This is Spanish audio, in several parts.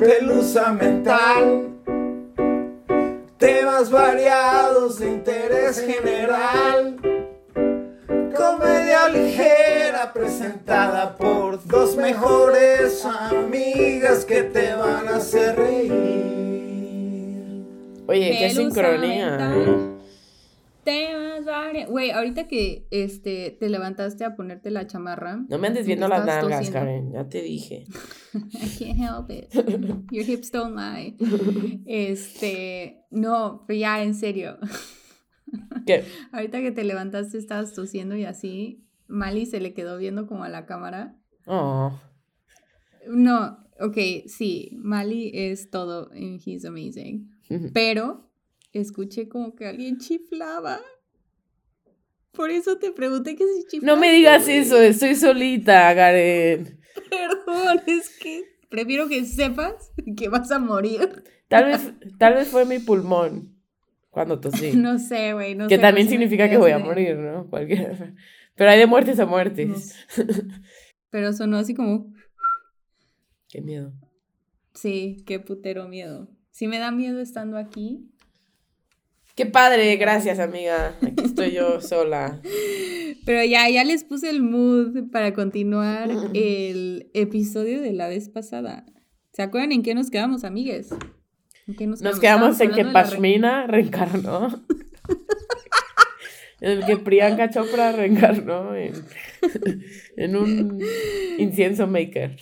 pelusa mental. Temas variados de interés general. Comedia ligera presentada por dos mejores amigas que te van a hacer reír. Oye, qué sincronía. mental. Güey, ahorita que este, te levantaste a ponerte la chamarra. No me andes viendo las nalgas, tosiendo. Karen. Ya te dije. I can't help it. Your hips don't lie. Este, no, pero ya en serio. ¿Qué? Ahorita que te levantaste estabas tosiendo y así. Mali se le quedó viendo como a la cámara. Oh. No, ok, sí, Mali es todo and he's amazing. Pero escuché como que alguien chiflaba. Por eso te pregunté que si chiflaba. No me digas eso, estoy solita, Karen. Perdón, es que prefiero que sepas que vas a morir. Tal vez, tal vez fue mi pulmón cuando tosí. No sé, güey, no que sé. también significa que voy a morir, ¿no? Cualquier... Pero hay de muertes a muertes. Pero sonó así como, Qué miedo. sí, qué putero miedo. Sí me da miedo estando aquí. Qué padre, gracias, amiga. Aquí estoy yo sola. Pero ya, ya les puse el mood para continuar el episodio de la vez pasada. ¿Se acuerdan en qué nos quedamos, amigues? ¿En qué Nos quedamos en que Pashmina reencarnó. en el que Priyanka Chopra reencarnó en, en un incienso maker.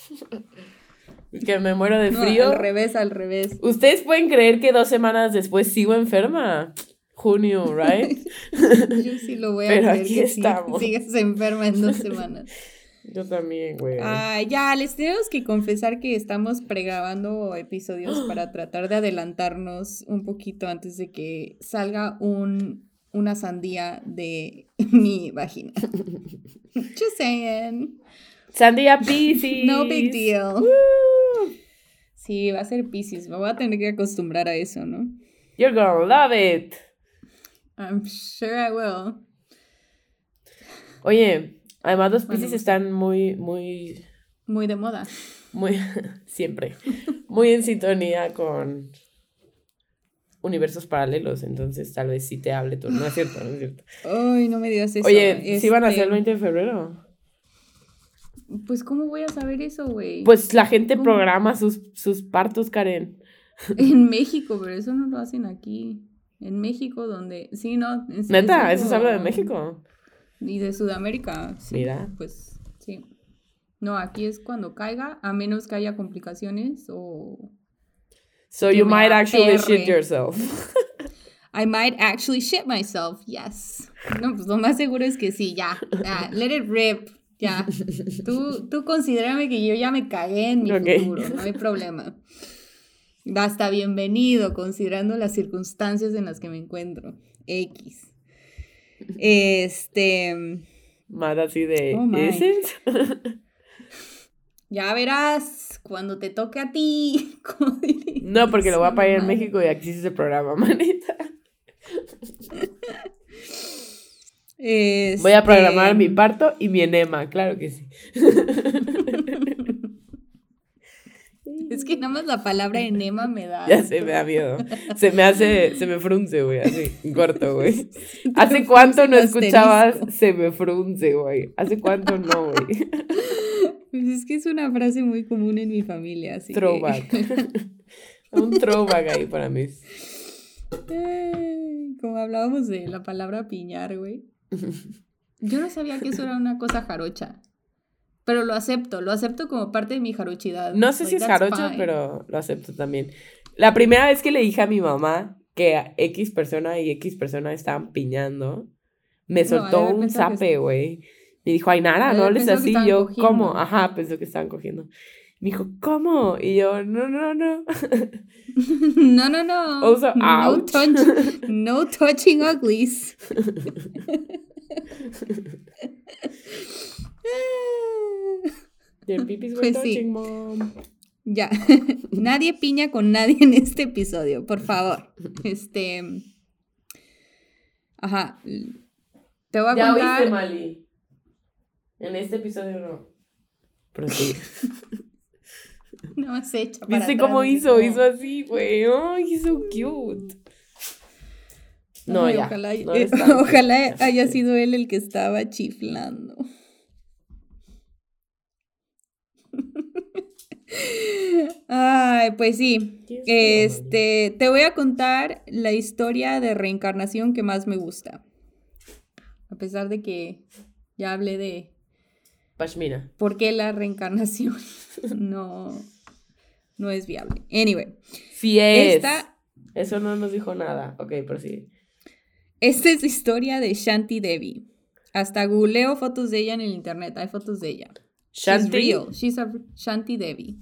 Que me muero de No, frío. al revés, al revés. ¿Ustedes pueden creer que dos semanas después sigo enferma? Junio, right? Yo sí lo voy a Pero aquí estamos. sigas enferma en dos semanas. Yo también, güey. Ah, ya, les tenemos que confesar que estamos pregrabando episodios para tratar de adelantarnos un poquito antes de que salga un, una sandía de mi vagina. Just saying. Sandía Pisces. No big deal. Woo. Sí, va a ser Pisces. Me voy a tener que acostumbrar a eso, ¿no? You're gonna love it. I'm sure I will. Oye, además los Pisces sé. están muy, muy, Muy de moda. muy, siempre, muy en sintonía con universos paralelos, entonces tal vez sí te hable todo. No es cierto, no es cierto. Ay, no me digas eso. Oye, ¿sí van a ser el Este, 20 de febrero? Pues, ¿cómo voy a saber eso, güey? Pues la gente ¿Cómo? programa sus, sus partos, Karen. En México, pero eso no lo hacen aquí. En México, donde. Sí, no. en- Neta, es eso se habla de México. Y de Sudamérica. sí, Mira. Pues sí. No, aquí es cuando caiga, a menos que haya complicaciones o. So you might actually shit yourself. I might actually shit myself, yes. No, pues lo más seguro es que sí, ya. ya, let it rip. Ya. Tú, tú considérame que yo ya me cagué en mi futuro, no hay problema. Hasta bienvenido, considerando las circunstancias en las que me encuentro. X. Este. Más así de Oh. Ya verás cuando te toque a ti. No, porque lo voy a pagar en. México y aquí sí se programa, manita. Voy a programar Este, mi parto y mi enema, claro que sí. Es que nada más la palabra enema me da. Ya se me da miedo. Se me hace, se me frunce, güey, así, corto, güey. ¿Hace cuánto no escuchabas se me frunce, güey? ¿Hace cuánto no, güey? Pues es que es una frase muy común en mi familia, así que- Throwback. Un throwback ahí para mí. Como hablábamos de la palabra piñar, güey. Yo no sabía que eso era una cosa jarocha. Pero lo acepto, lo acepto como parte de mi jarochidad. No sé si es jarocho, fine. pero lo acepto también. La primera vez que le dije a mi mamá que a X persona y X persona estaban piñando, me No, soltó un zape, güey. Me dijo, ay, de no que así. Yo, cogiendo. ¿cómo? Ajá, pensó que estaban cogiendo. Me dijo, ¿cómo? Y yo, no, no, no. No, no, no. Also, no, ouch. touch- no touching uglies. Your pipis were Pues sí. touching, mom. Ya, nadie piña con nadie en este episodio, por favor. Este. Ajá. Te voy a Ya contar. oíste, Mali. En este episodio no. Pero sí. No se echa para ¿Viste atrás, cómo así hizo? como- Hizo así, güey. Ay, he's so cute. No, Ay, ya. Ojalá, no eh, haya sido él el que estaba chiflando. Ay, pues sí. Este, te voy a contar la historia de reencarnación que más me gusta. A pesar de que ya hablé de Pashmina. por qué la reencarnación no, no es viable. Anyway, Sí es. esta, Eso no nos dijo nada. Ok, pero sí. esta es la historia de Shanti Devi. Hasta googleo fotos de ella en el internet. Hay fotos de ella. She's Shanti. real. She's a Shanti Devi.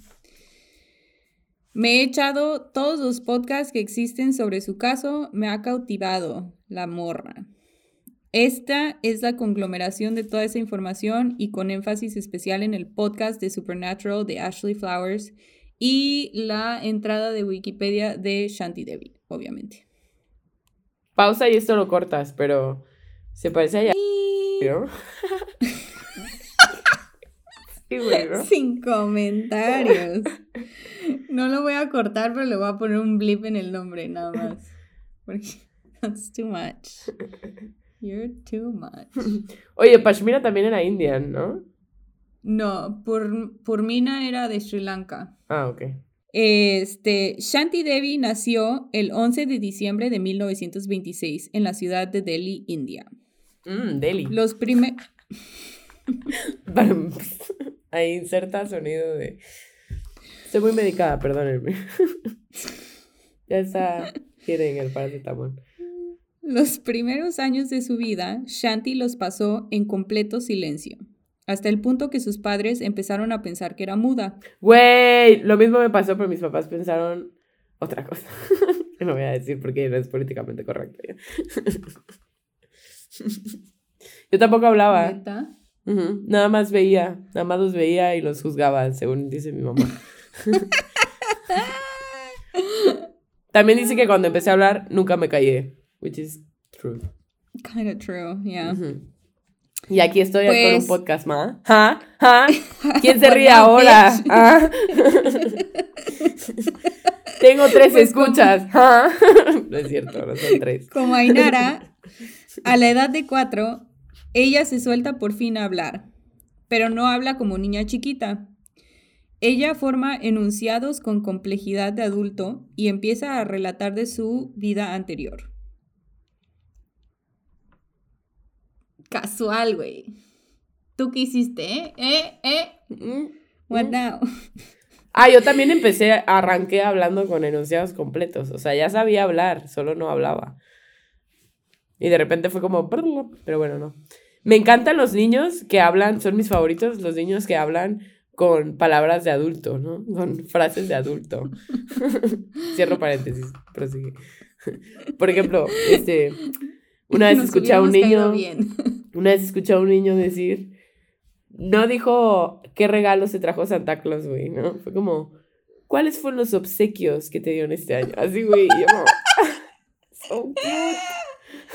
Me he echado todos los podcasts que existen sobre su caso. Me ha cautivado la morra. Esta es la conglomeración de toda esa información y con énfasis especial en el podcast de Supernatural de Ashley Flowers y la entrada de Wikipedia de Shanti Devi, obviamente. Pausa y esto lo cortas, pero se parece a ella, ¿no? Sin comentarios. No lo voy a cortar, pero le voy a poner un blip en el nombre, nada más. Porque that's too much. You're too much. Oye, Pashmina también era indian, ¿no? No, Purmina era de Sri Lanka. Ah, ok. Este, Shanti Devi nació el 11 de diciembre de 1926 en la ciudad de Delhi, India. Mm, Delhi. Los primeros... Ahí inserta sonido de. Estoy muy medicada, perdónenme. ya está. Quieren el paracetamol. Los primeros años de su vida, Shanti los pasó en completo silencio, hasta el punto que sus padres empezaron a pensar que era muda. Güey, lo mismo me pasó, pero mis papás pensaron otra cosa. No voy a decir porque no es políticamente correcto. Yo tampoco hablaba. ¿Neta? Nada más veía, nada más los veía y los juzgaba, según dice mi mamá. También dice que cuando empecé a hablar nunca me callé, which is true. Kind of true, yeah. Y aquí estoy con Pues- un podcast más. ¿Ah? ¿Ah? ¿Quién se ríe ahora? ¿Ah? Tengo tres Pues escuchas. No es cierto, no son tres. Como Ainara, a la edad de cuatro, ella se suelta por fin a hablar, pero no habla como niña chiquita. Ella forma enunciados con complejidad de adulto y empieza a relatar de su vida anterior. Casual, güey. ¿Tú qué hiciste, eh? ¿Eh? ¿Eh? Mm, What mm. now? Ah, yo también empecé, arranqué hablando con enunciados completos. O sea, ya sabía hablar, solo no hablaba. Y de repente fue como, pero bueno, no. Me encantan los niños que hablan, son mis favoritos, los niños que hablan con palabras de adulto, ¿no? Con frases de adulto. Cierro paréntesis, prosigue. Por ejemplo, este, una vez Nos escuché a un niño, bien. una vez escuché a un niño decir, no dijo qué regalo se trajo Santa Claus, güey, ¿no? Fue como, ¿cuáles fueron los obsequios que te dieron este año? Así, güey, yo como, so cute.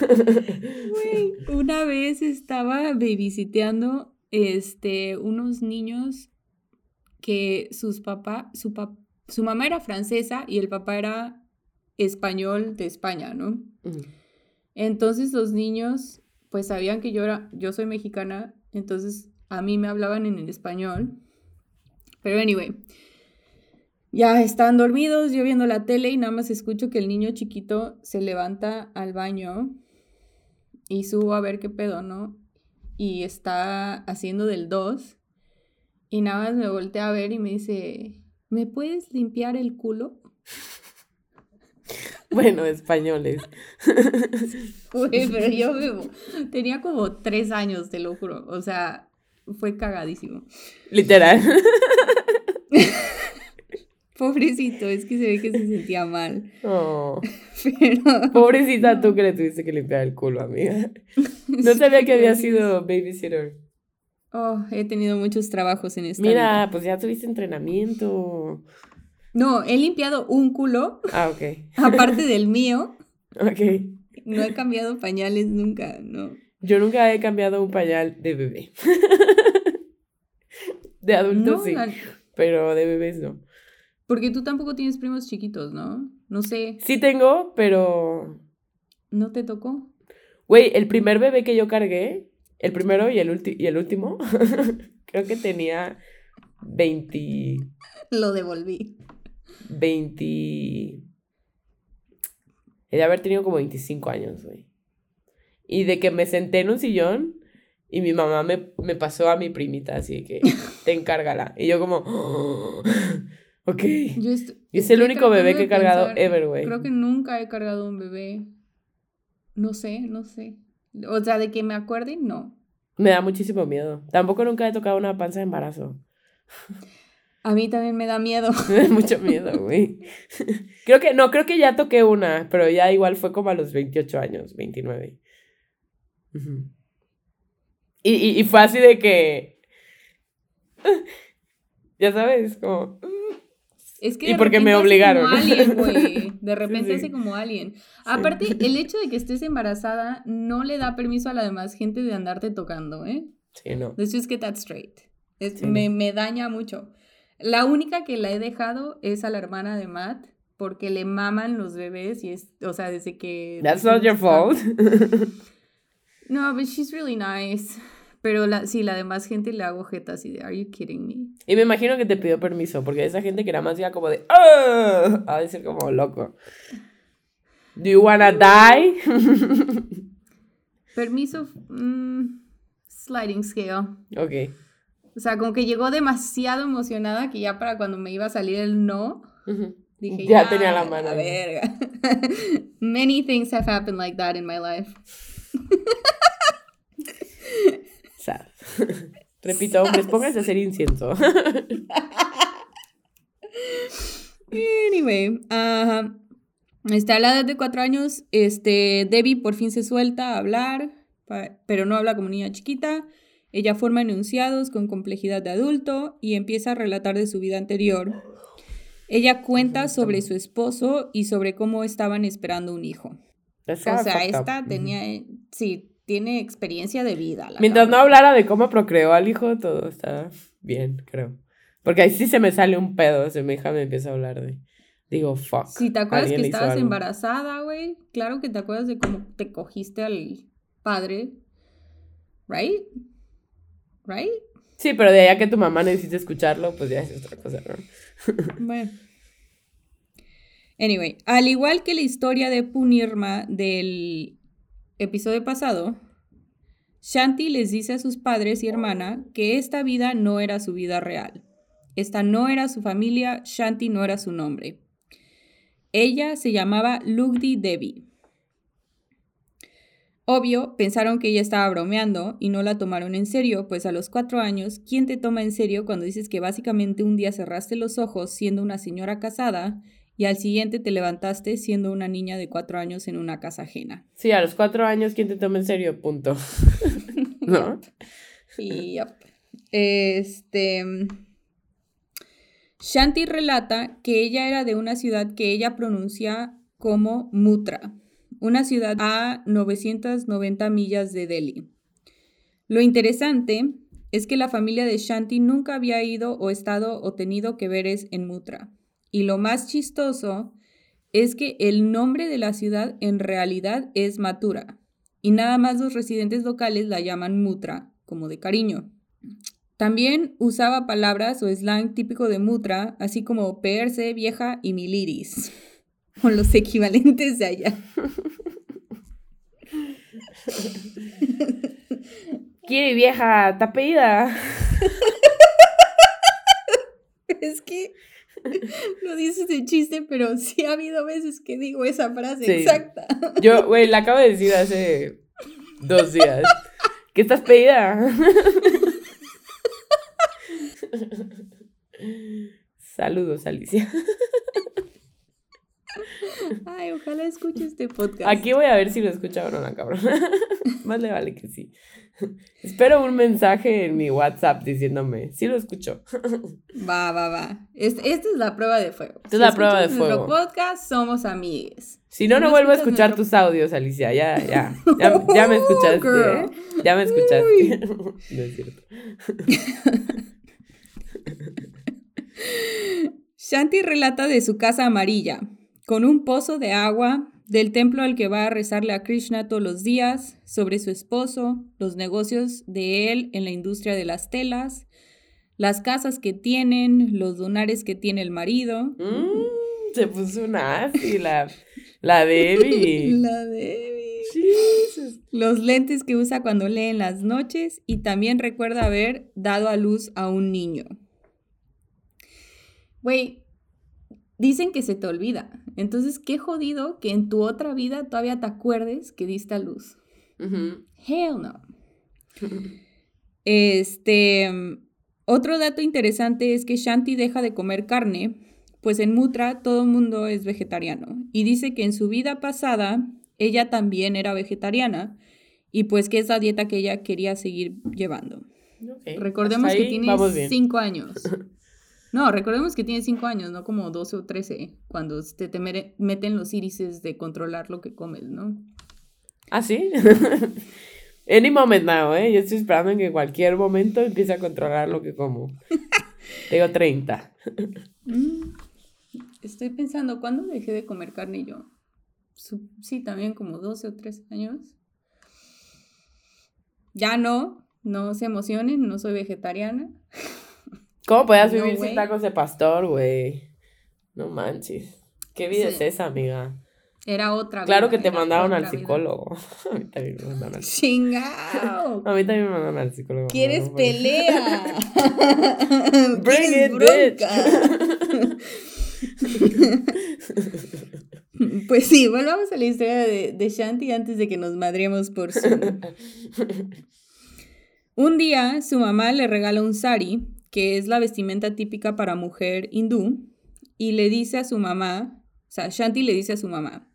Güey, una vez estaba babysiteando este, unos niños que sus papá, su, pap- su mamá era francesa y el papá era español de España, ¿no? Entonces los niños pues sabían que yo era, yo soy mexicana, entonces a mí me hablaban en el español. Pero anyway, ya están dormidos, yo viendo la tele y nada más escucho que el niño chiquito se levanta al baño y subo a ver qué pedo, ¿no? Y está haciendo del 2 y nada más me voltea a ver y me dice, ¿me puedes limpiar el culo? Bueno, españoles. Güey, pero yo me- tenía como tres años, te lo juro. O sea, fue cagadísimo. Literal. Pobrecito, es que se ve que se sentía mal. Oh. Pero. Pobrecita tú que le tuviste que limpiar el culo, amiga. No sabía que había sido babysitter. Oh, he tenido muchos trabajos en esta. Mira, vida. pues ya tuviste entrenamiento. No, he limpiado un culo, Ah, ok. aparte del mío. Ok. No he cambiado pañales nunca, no. Yo nunca he cambiado un pañal de bebé. De adultos No, sí, la- pero de bebés no. Porque tú tampoco tienes primos chiquitos, ¿no? No sé. Sí tengo, pero... ¿No te tocó? Güey, el primer bebé que yo cargué, el primero y el, y el último, creo que tenía 20... Lo devolví. 20... He de haber tenido como 25 años, güey. Y de que me senté en un sillón y mi mamá me, me pasó a mi primita, así que te encárgala. Y yo como, ok. y es el único bebé que he cargado ever, güey. Creo que nunca he cargado un bebé. No sé, no sé. O sea, de que me acuerde, no. Me da muchísimo miedo. Tampoco nunca he tocado una panza de embarazo. A mí también me da miedo. Me da mucho miedo, güey. Creo que, no, creo que ya toqué una, pero ya igual fue como a los 28 años, 29. y, y, y, fue así de que. Ya sabes, como. Es que y porque me obligaron. Alien, güey. De repente hace como alien. Aparte, el hecho de que estés embarazada no le da permiso a la demás gente de andarte tocando, ¿eh? Sí, no. Let's just get that straight. me, me daña mucho. La única que la he dejado es a la hermana de Matt, porque le maman los bebés y es, o sea, desde que... That's not your fault. no, but she's really nice. Pero la, sí, la demás gente le hago jetas y de, are you kidding me? Y me imagino que te pidió permiso, porque esa gente que era más ya como de, ¡ah! A decir como loco. Do you wanna die? permiso, mm, sliding scale. Ok. O sea, como que llegó demasiado emocionada que ya para cuando me iba a salir el no, dije, ya, tenía la mano. La verga. Many things have happened like that in my life. Sad. Repito, hombres, pónganse a hacer incienso. anyway, está a la edad de cuatro años. Este, Debbie por fin se suelta a hablar, pero no habla como niña chiquita. Ella forma enunciados con complejidad de adulto y empieza a relatar de su vida anterior. Ella cuenta sobre su esposo y sobre cómo estaban esperando un hijo. O sea, esta tenía, sí, tiene experiencia de vida. Mientras no hablara de cómo procreó al hijo, todo está bien, creo. Porque ahí sí se me sale un pedo, se mi hija me empieza a hablar de... Digo, fuck. Si te acuerdas que estabas embarazada, güey, claro que te acuerdas de cómo te cogiste al padre, ¿right? right? Sí, pero de allá que tu mamá necesite escucharlo, pues ya es otra cosa, ¿no? bueno. Anyway, al igual que la historia de Punirma del episodio pasado, Shanti les dice a sus padres y hermana que esta vida no era su vida real. Esta no era su familia, Shanti no era su nombre. Ella se llamaba Lugdi Devi. Obvio, pensaron que ella estaba bromeando y no la tomaron en serio, pues a los cuatro años, ¿quién te toma en serio cuando dices que básicamente un día cerraste los ojos siendo una señora casada y al siguiente te levantaste siendo una niña de cuatro años en una casa ajena? Sí, a los cuatro años, ¿quién te toma en serio? Punto. ¿No? Y Este. Shanti relata que ella era de una ciudad que ella pronuncia como Mutra una ciudad a 990 millas de Delhi. Lo interesante es que la familia de Shanti nunca había ido o estado o tenido que veres en Mutra. Y lo más chistoso es que el nombre de la ciudad en realidad es Mathura, y nada más los residentes locales la llaman Mutra, como de cariño. También usaba palabras o slang típico de Mutra, así como perse, vieja y miliris con los equivalentes de allá. ¿Qué vieja? ¿Tapida? es que no dices de chiste, pero sí ha habido veces que digo esa frase exacta. Yo, güey, la acabo de decir hace dos días. ¿Qué estás pedida? Saludos, Alicia. Ay, ojalá escuche este podcast. Aquí voy a ver si lo escucha o no, cabrón. Más le vale que sí. Espero un mensaje en mi WhatsApp diciéndome, sí lo escucho. Va, va, va. esta es la prueba de fuego. Esta es la prueba de fuego. En nuestro podcast somos amigues. Si no, no, vuelvo a escuchar tus audios, Alicia. Ya, ya. Ya, me escuchaste, ¿eh? Ya me escuchaste. no es cierto. Shanti relata de su casa amarilla, con un pozo de agua, del templo al que va a rezarle a Krishna todos los días, sobre su esposo, los negocios de él en la industria de las telas, las casas que tienen, los donares que tiene el marido. Mm, se puso una así, la, la Debbie. La Debbie. Los lentes que usa cuando lee en las noches y también recuerda haber dado a luz a un niño. Güey, dicen que se te olvida. Entonces, qué jodido que en tu otra vida todavía te acuerdes que diste a luz. Hell no. Este, otro dato interesante es que Shanti deja de comer carne, pues en Mutra todo el mundo es vegetariano. Y dice que en su vida pasada ella también era vegetariana y pues que es la dieta que ella quería seguir llevando. Recordemos que tiene cinco años. No, recordemos que tiene cinco años, no como 12 o 13, cuando te, te meten los irises de controlar lo que comes, ¿no? ¿Ah, sí? Any moment now, ¿eh? Yo estoy esperando en que cualquier momento empiece a controlar lo que como. Tengo 30. Mm, estoy pensando, ¿cuándo dejé de comer carne yo? Sí, también como 12 o 13 años. Ya no, no se emocionen, no soy vegetariana. ¿Cómo podías vivir sin tacos de pastor, güey? No manches. ¿Qué vida es esa, amiga? Era otra Claro que te mandaron al psicólogo. A mí también me mandaron al psicólogo. A mí también me mandaron al psicólogo. ¿Quieres pelea? Bring it, bitch. Pues sí, volvamos a la historia de, de Shanti antes de que nos madriemos por su... Un día su mamá le regala un sari que es la vestimenta típica para mujer hindú, y le dice a su mamá, o sea, Shanti le dice a su mamá,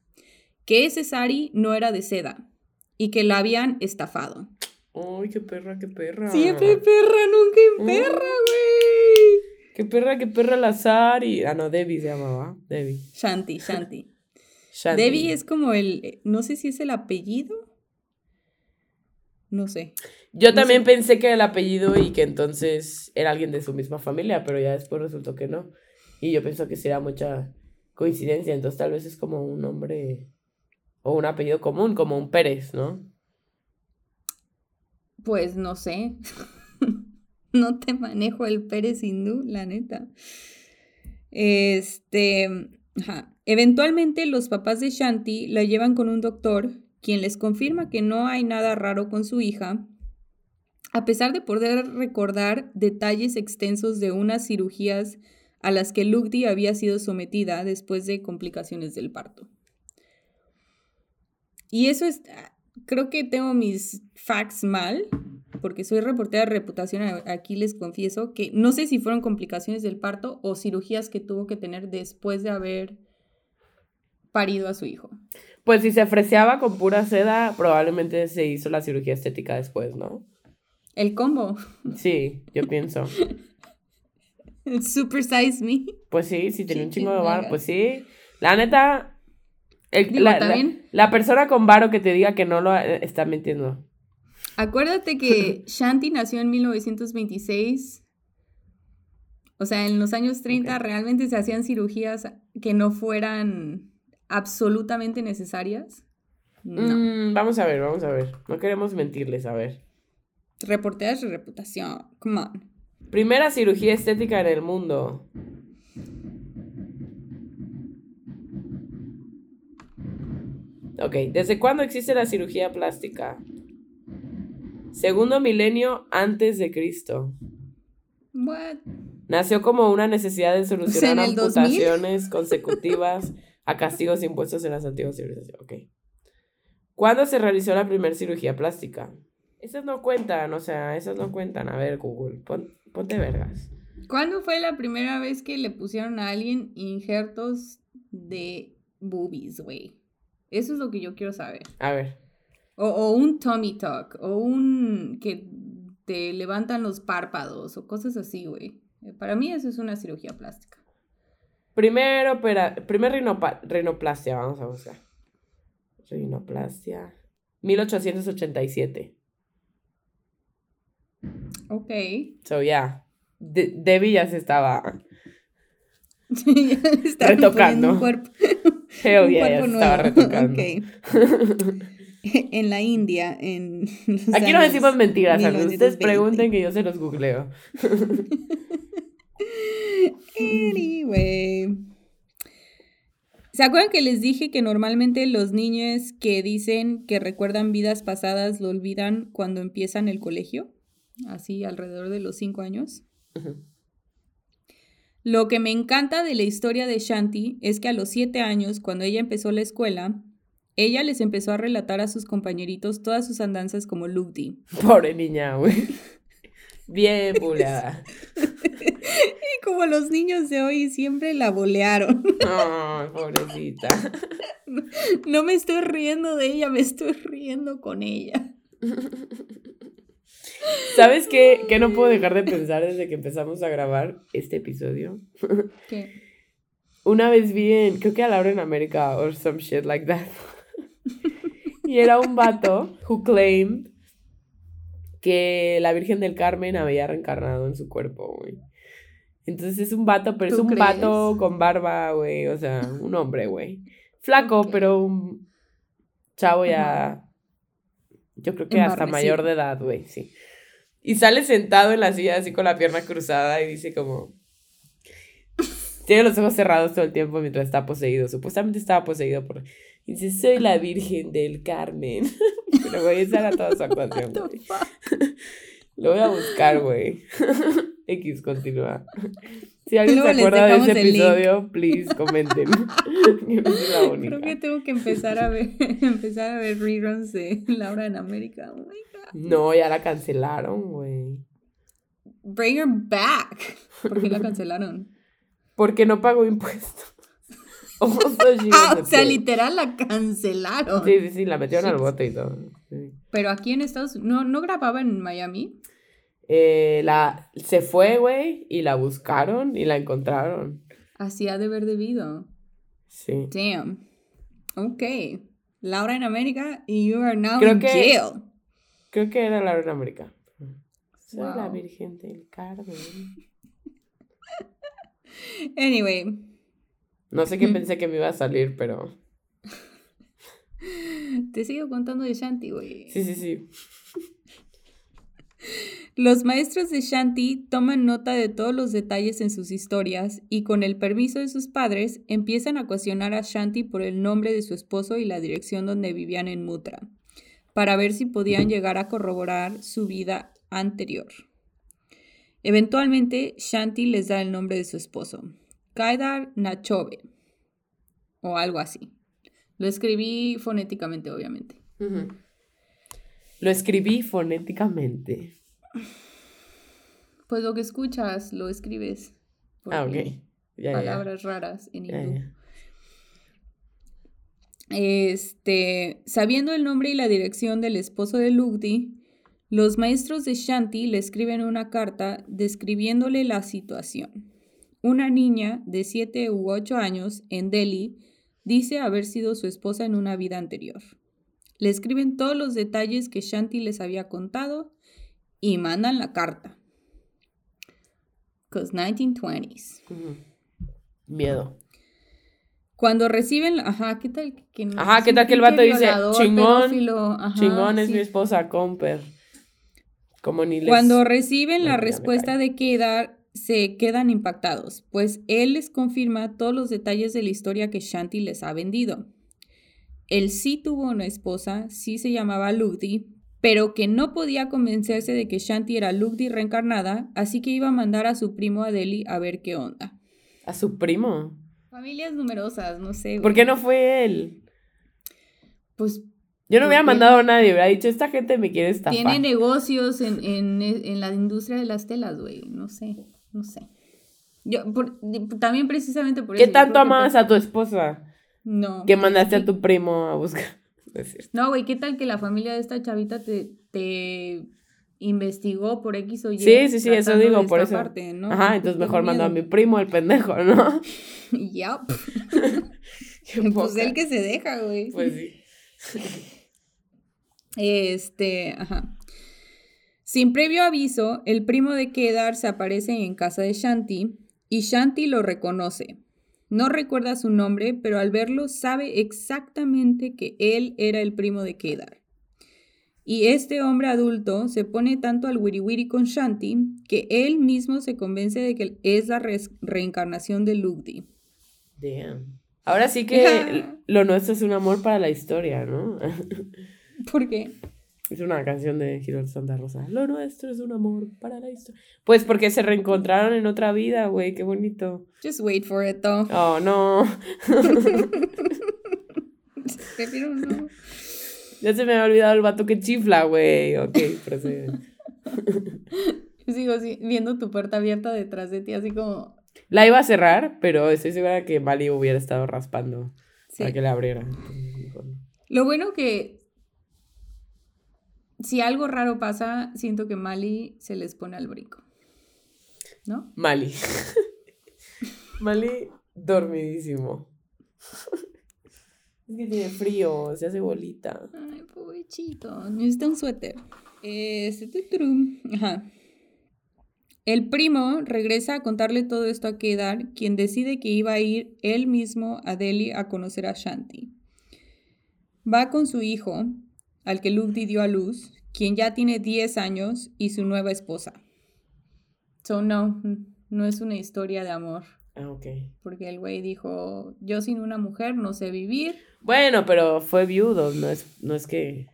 que ese sari no era de seda y que la habían estafado. ¡Ay, qué perra, qué perra! Siempre perra, nunca perra, güey. ¡Qué perra, qué perra la sari! Ah, no, Debbie se llamaba, Debbie. Shanti, Shanti. Shanti. Debbie es como el, no sé si es el apellido. No sé. Yo también pensé que era el apellido y que entonces era alguien de su misma familia, pero ya después resultó que no. Y yo pienso que sería mucha coincidencia, entonces tal vez es como un nombre o un apellido común, como un Pérez, ¿no? Pues no sé. no te manejo el Pérez hindú, la neta. Este, Eventualmente los papás de Shanti la llevan con un doctor, quien les confirma que no hay nada raro con su hija a pesar de poder recordar detalles extensos de unas cirugías a las que Lugdi había sido sometida después de complicaciones del parto. Y eso es, creo que tengo mis facts mal, porque soy reportera de reputación, aquí les confieso que no sé si fueron complicaciones del parto o cirugías que tuvo que tener después de haber parido a su hijo. Pues si se ofreciaba con pura seda, probablemente se hizo la cirugía estética después, ¿no? El combo. Sí, yo pienso. Super size me. Pues sí, si tiene un chingo de varo, pues sí. La neta, la, persona con varo que te diga que no lo está mintiendo. Acuérdate que Shanti nació en 1926. O sea, en los años 30 realmente se hacían cirugías que no fueran absolutamente necesarias. Mm, vamos a ver, vamos a ver. No queremos mentirles, a ver. Reporteras de reputación. Come on. Primera cirugía estética en el mundo. Ok, ¿desde cuándo existe la cirugía plástica? Segundo milenio antes de Cristo. What? Nació como una necesidad de solucionar amputaciones consecutivas a castigos impuestos en las antiguas civilizaciones. Ok. ¿Cuándo se realizó la primera cirugía plástica? Esas no cuentan, o sea, esas no cuentan. A ver, Google, ponte vergas. ¿Cuándo fue la primera vez que le pusieron a alguien injertos de boobies, güey? Eso es lo que yo quiero saber. A ver. O, un tummy tuck, o un que te levantan los párpados, o cosas así, güey. Para mí eso es una cirugía plástica. Primero, opera, primer rinoplastia, vamos a buscar. Rinoplastia. 1887. Ok. So, yeah. De Debbie ya se estaba. Estaba Retocando. Un cuerpo, Hell yeah, ya se estaba retocando. En la India, en Aquí no decimos mentiras. Ustedes 1920. pregunten que yo se los googleo. Anyway. ¿Se acuerdan que les dije que normalmente los niños que dicen que recuerdan vidas pasadas lo olvidan cuando empiezan el colegio? Así alrededor de los cinco años. Lo que me encanta de la historia de Shanti es que a los siete años, cuando ella empezó la escuela, ella les empezó a relatar a sus compañeritos todas sus andanzas como Lugdi. Pobre niña, güey. Bien buleada. Y como los niños de hoy siempre la bolearon. Ay, pobrecita. No me estoy riendo de ella, me estoy riendo con ella. ¿Sabes qué? Que no puedo dejar de pensar desde que empezamos a grabar este episodio. ¿Qué? Una vez vi en, creo que a Laura en América or some shit like that. y era un vato who claimed que la Virgen del Carmen había reencarnado en su cuerpo, güey. Entonces es un vato, pero es ¿Tú un crees? vato con barba, güey. O sea, un hombre, güey. Flaco, pero un chavo ya. Yo creo que hasta mayor de edad, güey, sí. Y sale sentado en la silla así con la pierna cruzada y dice como. Tiene los ojos cerrados todo el tiempo mientras está poseído. Supuestamente estaba poseído por. Y dice, soy la Virgen del Carmen. Pero, güey, esa era toda su actuación, güey. Lo voy a buscar, güey. X, continúa. Si alguien Luego se acuerda de ese episodio, please, comenten. Creo que tengo que empezar a ver, empezar a ver reruns de Laura en América. Oh my God. No, ya la cancelaron, güey. Bring her back. ¿Por qué la cancelaron? Porque no pagó impuestos. Ah, o sea, literal la cancelaron. Sí, sí, sí, la metieron al bote y todo. sí. Pero aquí en Estados Unidos, ¿no, ¿no grababa en Miami? Eh, la, se fue, güey, y la buscaron y la encontraron. Así ha de haber debido. Sí. Damn. Ok. Laura en América y you are now Creo in que- jail. Creo que era la en América. Soy la Wow. Virgen del Carmen. Anyway, No sé qué pensé que me iba a salir, pero. te sigo contando de Shanti, güey. Sí, sí, sí. Los maestros de Shanti toman nota de todos los detalles en sus historias y con el permiso de sus padres empiezan a cuestionar a Shanti por el nombre de su esposo y la dirección donde vivían en Mutra, para ver si podían llegar a corroborar su vida anterior. Eventualmente, Shanti les da el nombre de su esposo, Kaidar Nachobe, o algo así. Lo escribí fonéticamente, obviamente. Lo escribí fonéticamente. Pues lo que escuchas, lo escribes. Ah, ok. palabras raras en hindú. Este, sabiendo el nombre y la dirección del esposo de Lugdi, los maestros de Shanti le escriben una carta describiéndole la situación. Una niña de 7 u 8 años en Delhi dice haber sido su esposa en una vida anterior. Le escriben todos los detalles que Shanti les había contado y mandan la carta. Cause 1920s. Ujú. Miedo. Cuando reciben, ajá, ¿qué tal que no- Ajá, ¿qué tal que el vato dice, chingón, ajá, Chingón es sí. mi esposa, Comper. Como ni les... Cuando reciben la respuesta de Kedar, se quedan impactados, pues él les confirma todos los detalles de la historia que Shanti les ha vendido. Él sí tuvo una esposa, sí se llamaba Lugdi, pero que no podía convencerse de que Shanti era Lugdi reencarnada, así que iba a mandar a su primo a Delhi a ver qué onda. A su primo. Familias numerosas, no sé. ¿Por güey. qué no fue él? Pues Yo no hubiera mandado a nadie, hubiera dicho, esta gente me quiere estafar. Tiene negocios en, en, en la industria de las telas, güey. No sé, no sé. Yo, por- también precisamente por eso. ¿Qué tanto que fue- a tu esposa? No. Que mandaste a tu primo a buscar. No güey, ¿qué tal que la familia de esta chavita te, te investigó por X o Y? Sí, sí, sí, eso digo, por eso. estafarte, ¿no? Ajá, entonces Tengo mejor mandó a mi primo, el pendejo, ¿no? Yup. Qué Pues el que se deja, güey. Pues sí. Este, ajá. Sin previo aviso, el primo de Kedar se aparece en casa de Shanti y Shanti lo reconoce. No recuerda su nombre, pero al verlo sabe exactamente que él era el primo de Kedar. Y este hombre adulto se pone tanto al wiri wiri con Shanti que él mismo se convence de que es la reencarnación de Lugdi. Damn. Ahora sí que lo nuestro es un amor para la historia, ¿no? ¿Por qué? Es una canción de Giro Santa Rosa. Lo nuestro es un amor para la historia. Pues porque se reencontraron en otra vida, güey. Qué bonito. Just wait for it, though. Oh, no. Prefiero no. Ya se me había olvidado el vato que chifla, güey. Ok, procede. Sigo viendo tu puerta abierta detrás de ti, así como. La iba a cerrar, pero estoy segura que Mali hubiera estado raspando para que la abriera. Lo bueno que si algo raro pasa, siento que Mali se les pone al brinco. ¿No? Mali. Mali dormidísimo. Es que tiene frío, se hace bolita. Ay, pobrecito. Necesita un suéter. Este, Ajá. El primo regresa a contarle todo esto a Kedar, quien decide que iba a ir él mismo a Delhi a conocer a Shanti. Va con su hijo, al que Lugdi dio a luz, quien ya tiene 10 años, y su nueva esposa. So, no, no es una historia de amor. Ah, ok. Porque el güey dijo, yo sin una mujer no sé vivir. Bueno, pero fue viudo, no es, no es que...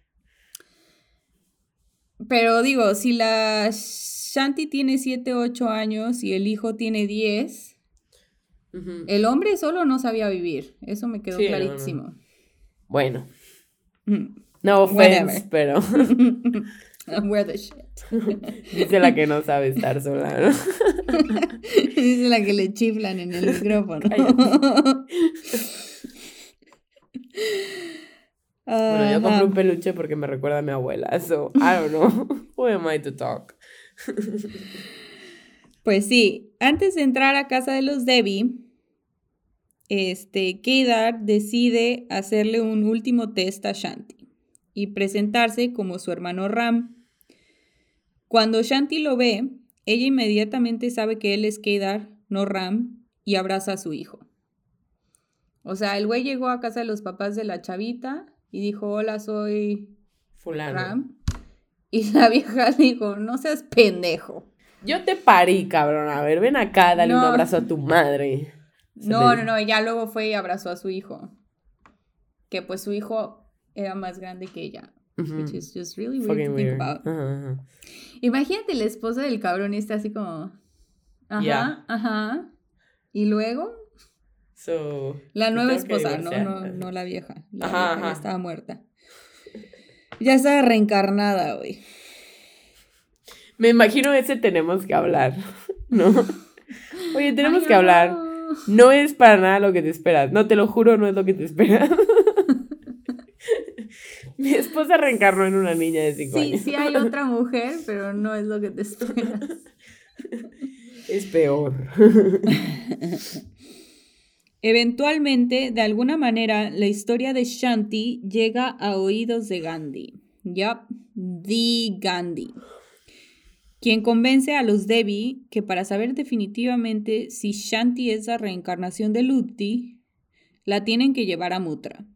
Pero digo, si la Shanti tiene 7, 8 años y el hijo tiene 10, el hombre solo no sabía vivir. Eso me quedó clarísimo. Bueno. Mm. No offense, pero. Where the shit. Dice la que no sabe estar sola, ¿no? Dice la que le chiflan en el micrófono. bueno, yo compré un peluche porque me recuerda a mi abuela. So, I don't know. Who am I to talk? pues sí, antes de entrar a casa de los Debbie, este, Kedar decide hacerle un último test a Shanti y presentarse como su hermano Ram. Cuando Shanti lo ve, ella inmediatamente sabe que él es Kedar, no Ram, y abraza a su hijo. O sea, el güey llegó a casa de los papás de la chavita y dijo, hola, soy Fulano. Ram. Y la vieja dijo, no seas pendejo. Yo te parí, cabrón. A ver, ven acá, dale un abrazo a tu madre. no, no, no, ya luego fue y abrazó a su hijo. Que pues su hijo era más grande que ella. Which is just really weird to think about. Imagínate la esposa del cabrón está así como. Ajá, ajá. Y luego. la nueva esposa, no, no, no la vieja. La ajá, vieja estaba muerta. Ya estaba reencarnada, güey. Me imagino ese tenemos que hablar, ¿no? Oye, tenemos que hablar. No es para nada lo que te esperas. No, te lo juro, no es lo que te esperas. Mi esposa reencarnó en una niña de 5 años. Sí, sí hay otra mujer, pero no es lo que te esperas. Es peor. Eventualmente, de alguna manera, la historia de Shanti llega a oídos de Gandhi. Yup, the Gandhi. Quien convence a los Devi que para saber definitivamente si Shanti es la reencarnación de Lutti, la tienen que llevar a Mutra.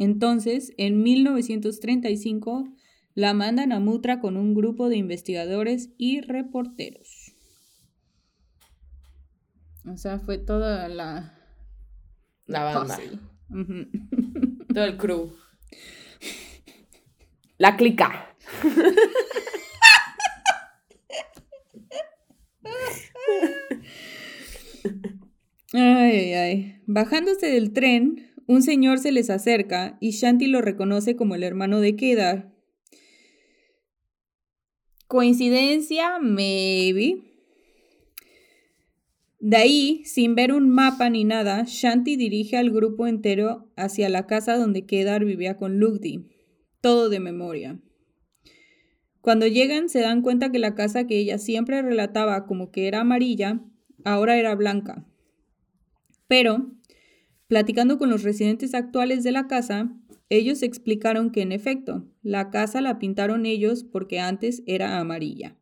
Entonces, en 1935, la mandan a Mutra con un grupo de investigadores y reporteros. O sea, fue toda la... La banda. Todo el crew. La clica. Ay, ay, ay. Bajándose del tren, un señor se les acerca y Shanti lo reconoce como el hermano de Kedar. ¿Coincidencia? Maybe. De ahí, sin ver un mapa ni nada, Shanti dirige al grupo entero hacia la casa donde Kedar vivía con Lugdi. Todo de memoria. Cuando llegan se dan cuenta que la casa que ella siempre relataba como que era amarilla, ahora era blanca. Pero Platicando con los residentes actuales de la casa, ellos explicaron que en efecto, la casa la pintaron ellos porque antes era amarilla.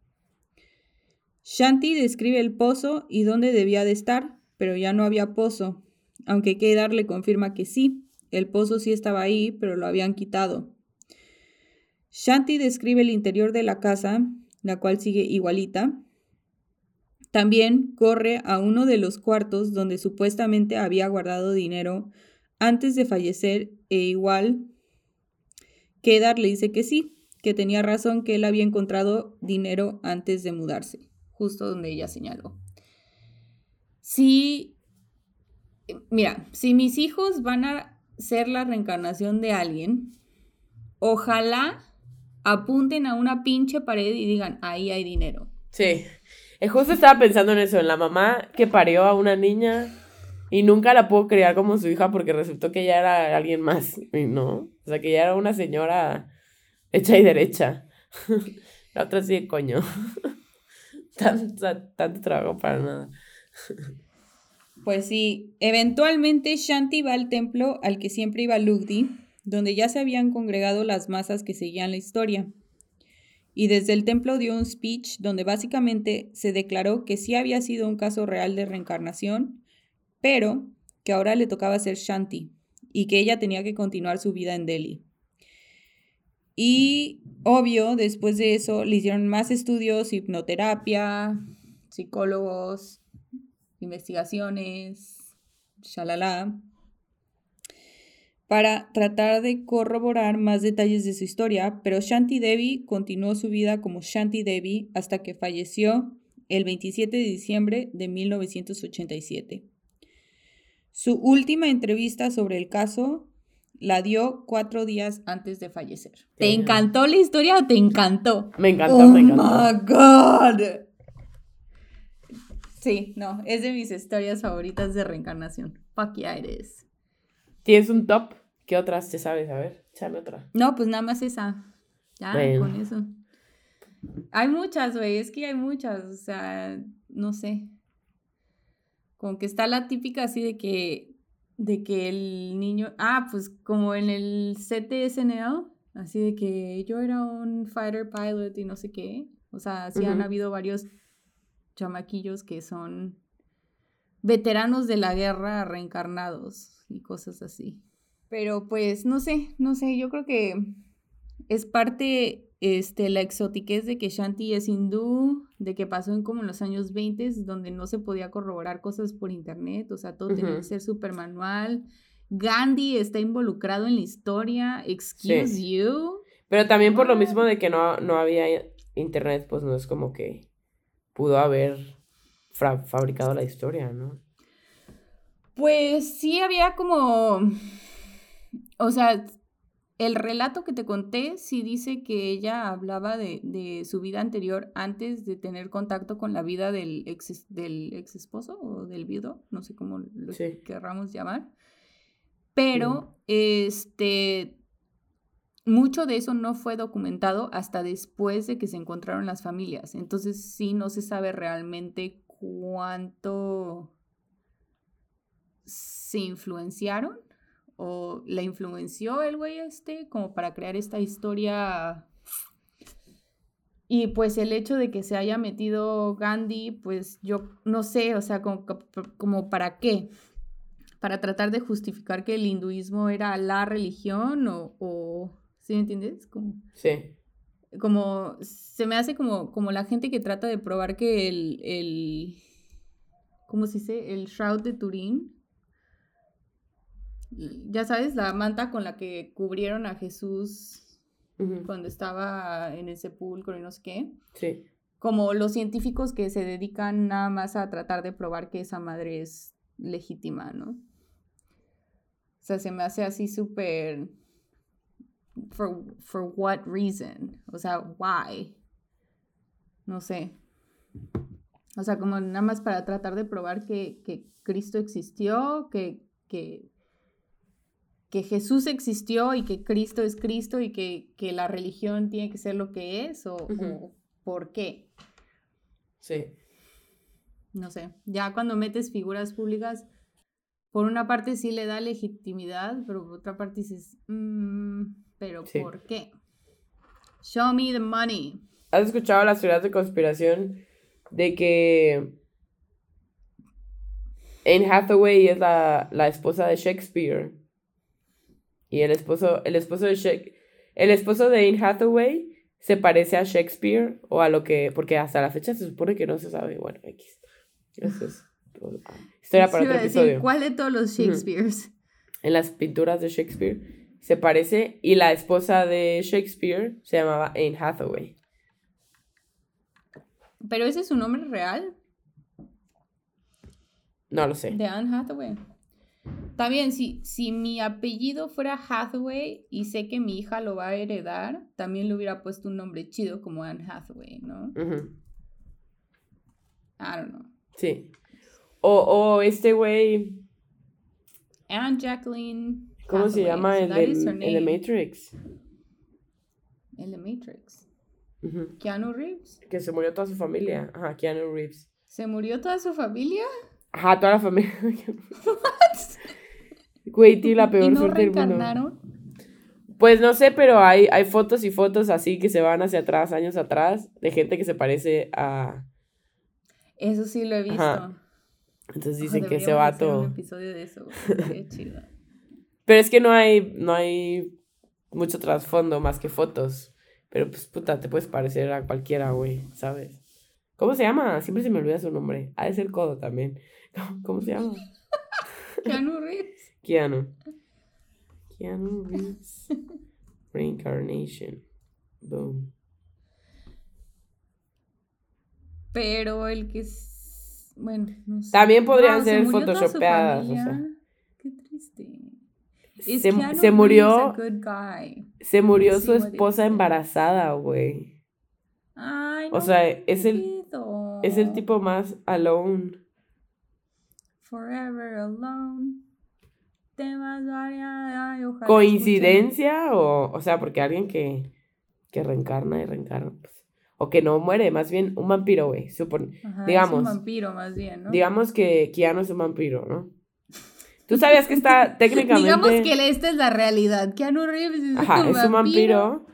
Shanti describe el pozo y dónde debía de estar, pero ya no había pozo, aunque Kedar le confirma que sí, el pozo sí estaba ahí, pero lo habían quitado. Shanti describe el interior de la casa, la cual sigue igualita. También corre a uno de los cuartos donde supuestamente había guardado dinero antes de fallecer e igual Kedar le dice que sí, que tenía razón que él había encontrado dinero antes de mudarse, justo donde ella señaló. Sí, mira, si mis hijos van a ser la reencarnación de alguien, ojalá apunten a una pinche pared y digan, ahí hay dinero. Sí. Eh, justo estaba pensando en eso, en la mamá que parió a una niña y nunca la pudo criar como su hija porque resultó que ella era alguien más. Y no. O sea, que ella era una señora hecha y derecha. la otra sí, coño. tanto, tanto trabajo para nada. Pues sí, eventualmente Shanti va al templo al que siempre iba Lugdi, donde ya se habían congregado las masas que seguían la historia. Y desde el templo dio un speech donde básicamente se declaró que sí había sido un caso real de reencarnación, pero que ahora le tocaba ser Shanti y que ella tenía que continuar su vida en Delhi. Y obvio, después de eso le hicieron más estudios, hipnoterapia, psicólogos, investigaciones, shalala, para tratar de corroborar más detalles de su historia, pero Shanti Devi continuó su vida como Shanti Devi hasta que falleció el 27 de diciembre de 1987. Su última entrevista sobre el caso la dio cuatro días antes de fallecer. ¿Te encantó la historia o te encantó? Me encantó, me encantó. ¡Oh, my God! Sí, no, es de mis historias favoritas de reencarnación. Fuck yeah, it is. ¿Tienes un top? ¿Qué otras te sabes? A ver, échame otra. No, pues nada más esa. Ya, con eso. Hay muchas, güey, es que hay muchas, o sea, no sé. Como que está la típica así de que, de que el niño, ah, pues como en el CTSNL, así de que yo era un fighter pilot y no sé qué. O sea, sí han habido varios chamaquillos que son veteranos de la guerra reencarnados y cosas así. Pero pues no sé, no sé, yo creo que es parte este, la exotiquez de que Shanti es hindú, de que pasó en como en los años 20, donde no se podía corroborar cosas por internet, o sea, todo tenía que ser súper manual. Gandhi está involucrado en la historia, excuse you. Pero también por lo mismo de que no, no había internet, pues no es como que pudo haber fabricado la historia, ¿no? Pues sí había como, o sea, el relato que te conté sí dice que ella hablaba de, su vida anterior antes de tener contacto con la vida del ex, del ex esposo o del viudo, no sé cómo lo querramos llamar. Pero, este, mucho de eso no fue documentado hasta después de que se encontraron las familias. Entonces sí no se sabe realmente cuánto se influenciaron o la influenció el güey este como para crear esta historia. Y pues el hecho de que se haya metido Gandhi, pues yo no sé, o sea, como, como para qué. Para tratar de justificar que el hinduismo era la religión o, o ¿sí me entiendes? Como, sí. Como, se me hace como, como la gente que trata de probar que el, el ¿cómo se dice? El Shroud de Turín ya sabes, la manta con la que cubrieron a Jesús cuando estaba en el sepulcro y no sé qué. Sí. Como los científicos que se dedican nada más a tratar de probar que esa madre es legítima, ¿no? O sea, se me hace así súper... For, for what reason? O sea, why? No sé. O sea, como nada más para tratar de probar que, que Cristo existió, que, que que Jesús existió y que Cristo es Cristo y que, la religión tiene que ser lo que es o, por qué. Sí. No sé, ya cuando metes figuras públicas, por una parte sí le da legitimidad, pero por otra parte dices, mm, pero ¿por qué? Show me the money. ¿Has escuchado las teorías de conspiración de que Anne Hathaway es la, la esposa de Shakespeare. Y el esposo, el esposo de el esposo de Anne Hathaway se parece a Shakespeare o a lo que, porque hasta la fecha se supone que no se sabe. Bueno, X. Eso es todo. historia para Sí, otro decir. ¿Cuál de todos los Shakespeares? En las pinturas de Shakespeare se parece y la esposa de Shakespeare se llamaba Anne Hathaway. Pero ese es su nombre real, No lo sé. de Anne Hathaway. También, si, si mi apellido fuera Hathaway y sé que mi hija lo va a heredar, también le hubiera puesto un nombre chido como Anne Hathaway, ¿no? Ujú. I don't know. Sí. O, o este güey, Anne Jacqueline. ¿cómo se Hathaway, llama? so El de, el de. Matrix. El de Matrix. Keanu Reeves. Que se murió toda su familia. Ajá, Keanu Reeves. ¿Se murió toda su familia? Ajá, toda la familia. Güey, tiene la ¿Y peor no suerte del mundo. Pues no sé, pero hay, hay fotos y fotos así que se van hacia atrás, años atrás, de gente que se parece a... Eso sí lo he visto. Ajá. Entonces dicen que ese vato... un episodio de eso. chido. Pero es que no hay, no hay mucho trasfondo más que fotos. Pero pues puta, te puedes parecer a cualquiera, güey, ¿sabes? ¿Cómo se llama? Siempre se me olvida su nombre. Ha de ser Codo también. ¿Cómo, cómo se llama? Keanu Reeves. Keanu. Keanu Reeves. Reincarnation. Boom. Pero el que es. Bueno, no sé. También podrían ser photoshopeadas, o sea. Qué triste. Es Se, Keanu se murió, se murió su esposa embarazada, güey. Ay, O no sea, es el, es el tipo más alone. Forever alone. Temas variadas. y ojalá ¿Coincidencia? O, o sea, porque alguien que, que reencarna y reencarna. pues, o que no muere, más bien un vampiro, güey. supone- escuchen. Ajá, digamos. Es un vampiro, más bien, ¿no? Digamos que Keanu es un vampiro, ¿no? Tú sabías que está técnicamente. Digamos que esta es la realidad. Keanu Reeves es, Ajá, un, es un vampiro.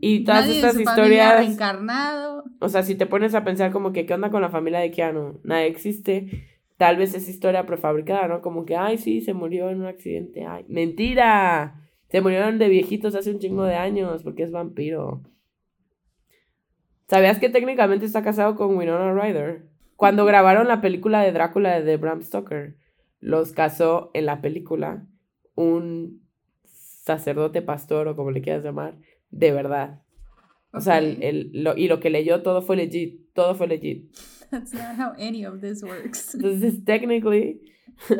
Y todas Nadie de estas su historias. reencarnado. O sea, si te pones a pensar como que qué onda con la familia de Keanu, nada existe. Tal vez es historia prefabricada, ¿no? Como que, ay, sí, se murió en un accidente. Ay, mentira. Se murieron de viejitos hace un chingo de años porque es vampiro. ¿Sabías que técnicamente está casado con Winona Ryder? Cuando grabaron la película de Drácula de Bram Stoker, los casó en la película un sacerdote pastor o como le quieras llamar, de verdad. O sea, el, el- lo, y lo que leyó todo fue legit, todo fue legit. That's not how any of this works. Entonces, technically,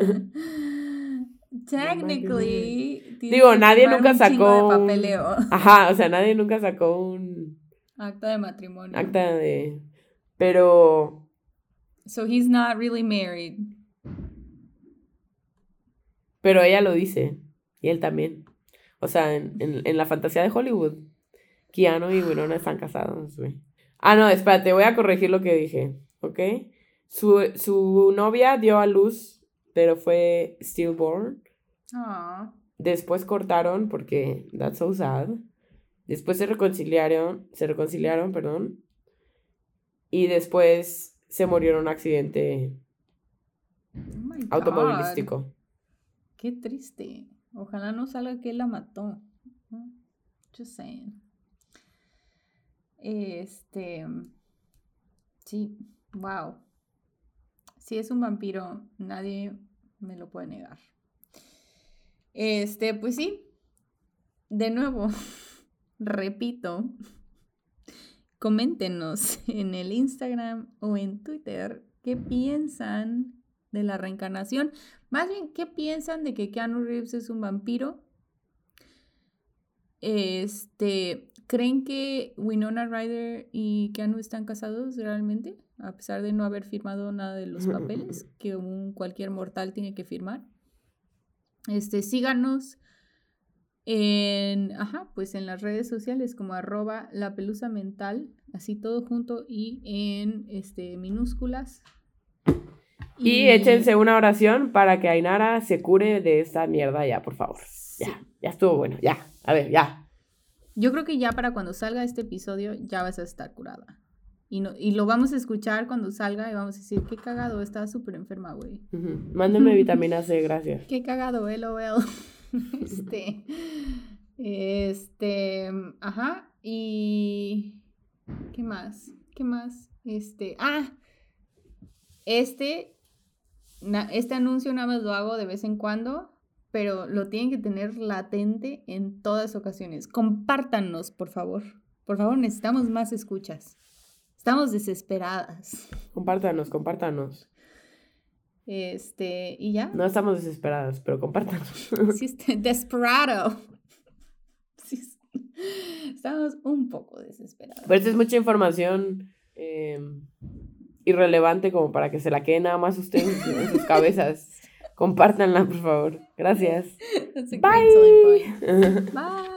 Technically. tienes Digo, nadie nunca sacó un- ajá, o sea, nadie nunca sacó un Acta de matrimonio. acta de... Pero, So he's not really married. pero ella lo dice, y él también. O sea, en, en, en la fantasía de Hollywood, Keanu y Winona están casados. Ah, no, espérate, voy a corregir lo que dije, ¿ok? Su, su novia dio a luz, pero fue stillborn. Aw. Después cortaron porque that's so sad. Después se reconciliaron, se reconciliaron, perdón. Y después se murió en un accidente Oh automovilístico. Qué triste. Ojalá no salga que él la mató. ¿no? Just saying. Este. Sí, wow. Si es un vampiro, nadie me lo puede negar. Este, pues sí. De nuevo, repito. Coméntenos en el Instagram o en Twitter qué piensan de la reencarnación. Más bien, ¿qué piensan de que Keanu Reeves es un vampiro? Este, ¿creen que Winona Ryder y Keanu están casados realmente? A pesar de no haber firmado nada de los papeles que un cualquier mortal tiene que firmar. Este, síganos en, ajá, pues en las redes sociales como arroba la pelusa mental, así todo junto y en este, minúsculas. Y échense una oración para que Ainara se cure de esta mierda ya, por favor. Ya, ya estuvo bueno, ya. A ver, ya. Yo creo que ya para cuando salga este episodio ya vas a estar curada. Y, no, y lo vamos a escuchar cuando salga y vamos a decir, qué cagado, estaba súper enferma, güey. Ujú. Mándenme vitamina C, gracias. Qué cagado, LOL. este. Este. Ajá. Y. ¿Qué más? ¿Qué más? Este. Ah. Este. na- este anuncio nada más lo hago de vez en cuando. Pero lo tienen que tener latente en todas ocasiones. Compártanos, por favor. Por favor, necesitamos más escuchas. Estamos desesperadas. Compártanos, compártanos. Este. ¿Y ya? No estamos desesperadas, pero compártanos. Sí, este, desperado. Sí, estamos un poco desesperados. Pero esta es mucha información eh, irrelevante como para que se la queden nada más ustedes en sus cabezas. Compártanla, por favor. Gracias. Point. Bye.